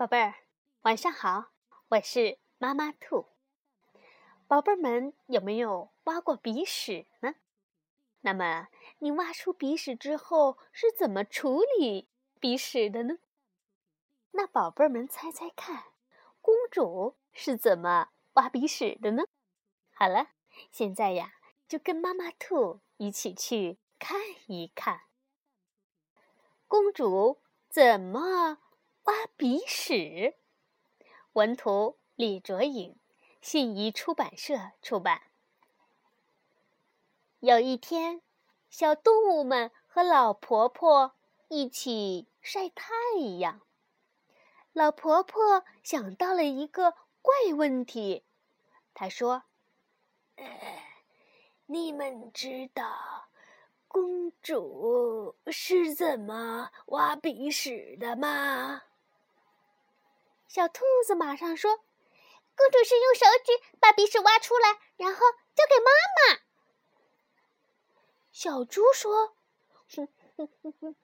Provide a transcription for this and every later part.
宝贝儿，晚上好，我是妈妈兔。宝贝儿们有没有挖过鼻屎呢？那么你挖出鼻屎之后是怎么处理鼻屎的呢？那宝贝儿们猜猜看，公主是怎么挖鼻屎的呢？好了，现在呀，就跟妈妈兔一起去看一看，公主怎么。挖鼻屎，文图李卓颖，信宜出版社出版。有一天，小动物们和老婆婆一起晒太阳。老婆婆想到了一个怪问题，她说：“你们知道公主是怎么挖鼻屎的吗？”小兔子马上说：“公主是用手指把鼻屎挖出来，然后交给妈妈。”小猪说：“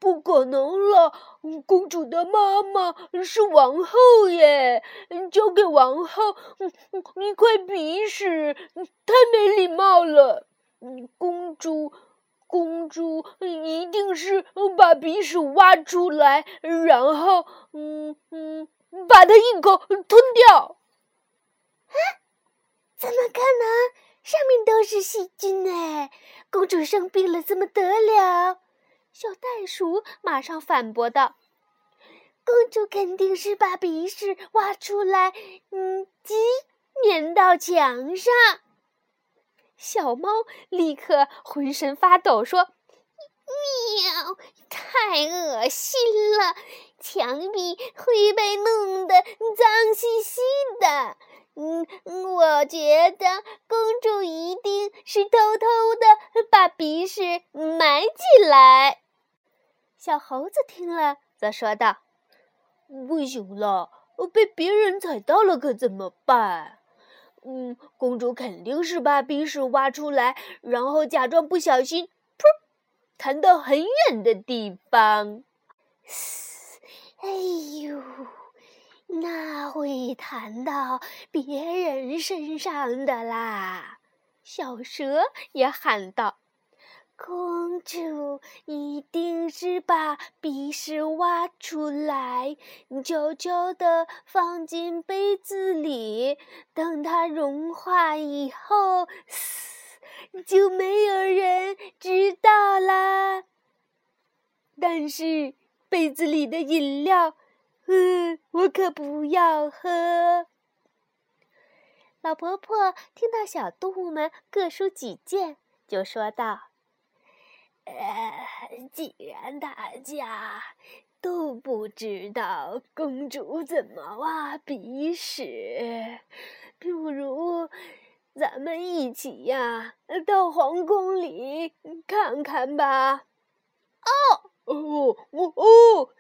不可能了，公主的妈妈是王后耶，交给王后一块鼻屎，太没礼貌了。公主，公主一定是把鼻屎挖出来，然后，嗯嗯。”把它一口吞掉！啊，怎么可能？上面都是细菌呢！公主生病了怎么得了？小袋鼠马上反驳道：“公主肯定是把鼻屎挖出来，嗯，挤粘到墙上。”小猫立刻浑身发抖，说。喵！太恶心了，墙壁会被弄得脏兮兮的。嗯，我觉得公主一定是偷偷的把鼻屎埋起来。小猴子听了，则说道：“不行了，被别人踩到了可怎么办？嗯，公主肯定是把鼻屎挖出来，然后假装不小心。”弹到很远的地方，哎呦，那会弹到别人身上的啦！小蛇也喊道：“公主一定是把鼻屎挖出来，悄悄地放进杯子里，等它融化以后。”就没有人。但是杯子里的饮料，嗯，我可不要喝。老婆婆听到小动物们各抒己见，就说道：“呃，既然大家都不知道公主怎么挖鼻屎，不如……”咱们一起呀，到皇宫里看看吧。哦哦哦哦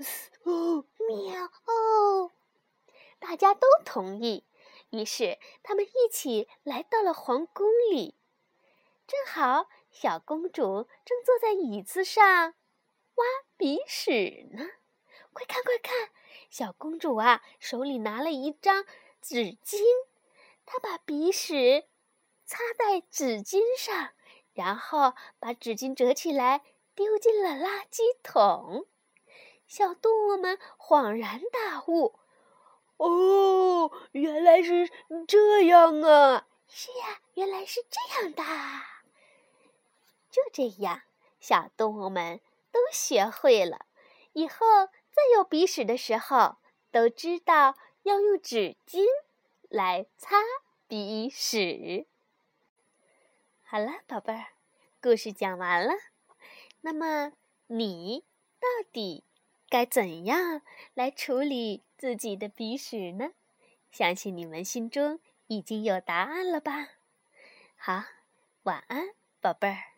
哦！喵哦！大家都同意，于是他们一起来到了皇宫里。正好，小公主正坐在椅子上挖鼻屎呢。快看快看，小公主啊，手里拿了一张纸巾，她把鼻屎。擦在纸巾上，然后把纸巾折起来丢进了垃圾桶。小动物们恍然大悟：“哦，原来是这样啊！”“是呀，原来是这样的。”就这样，小动物们都学会了，以后再有鼻屎的时候，都知道要用纸巾来擦鼻屎。好了，宝贝儿，故事讲完了。那么你到底该怎样来处理自己的鼻屎呢？相信你们心中已经有答案了吧？好，晚安，宝贝儿。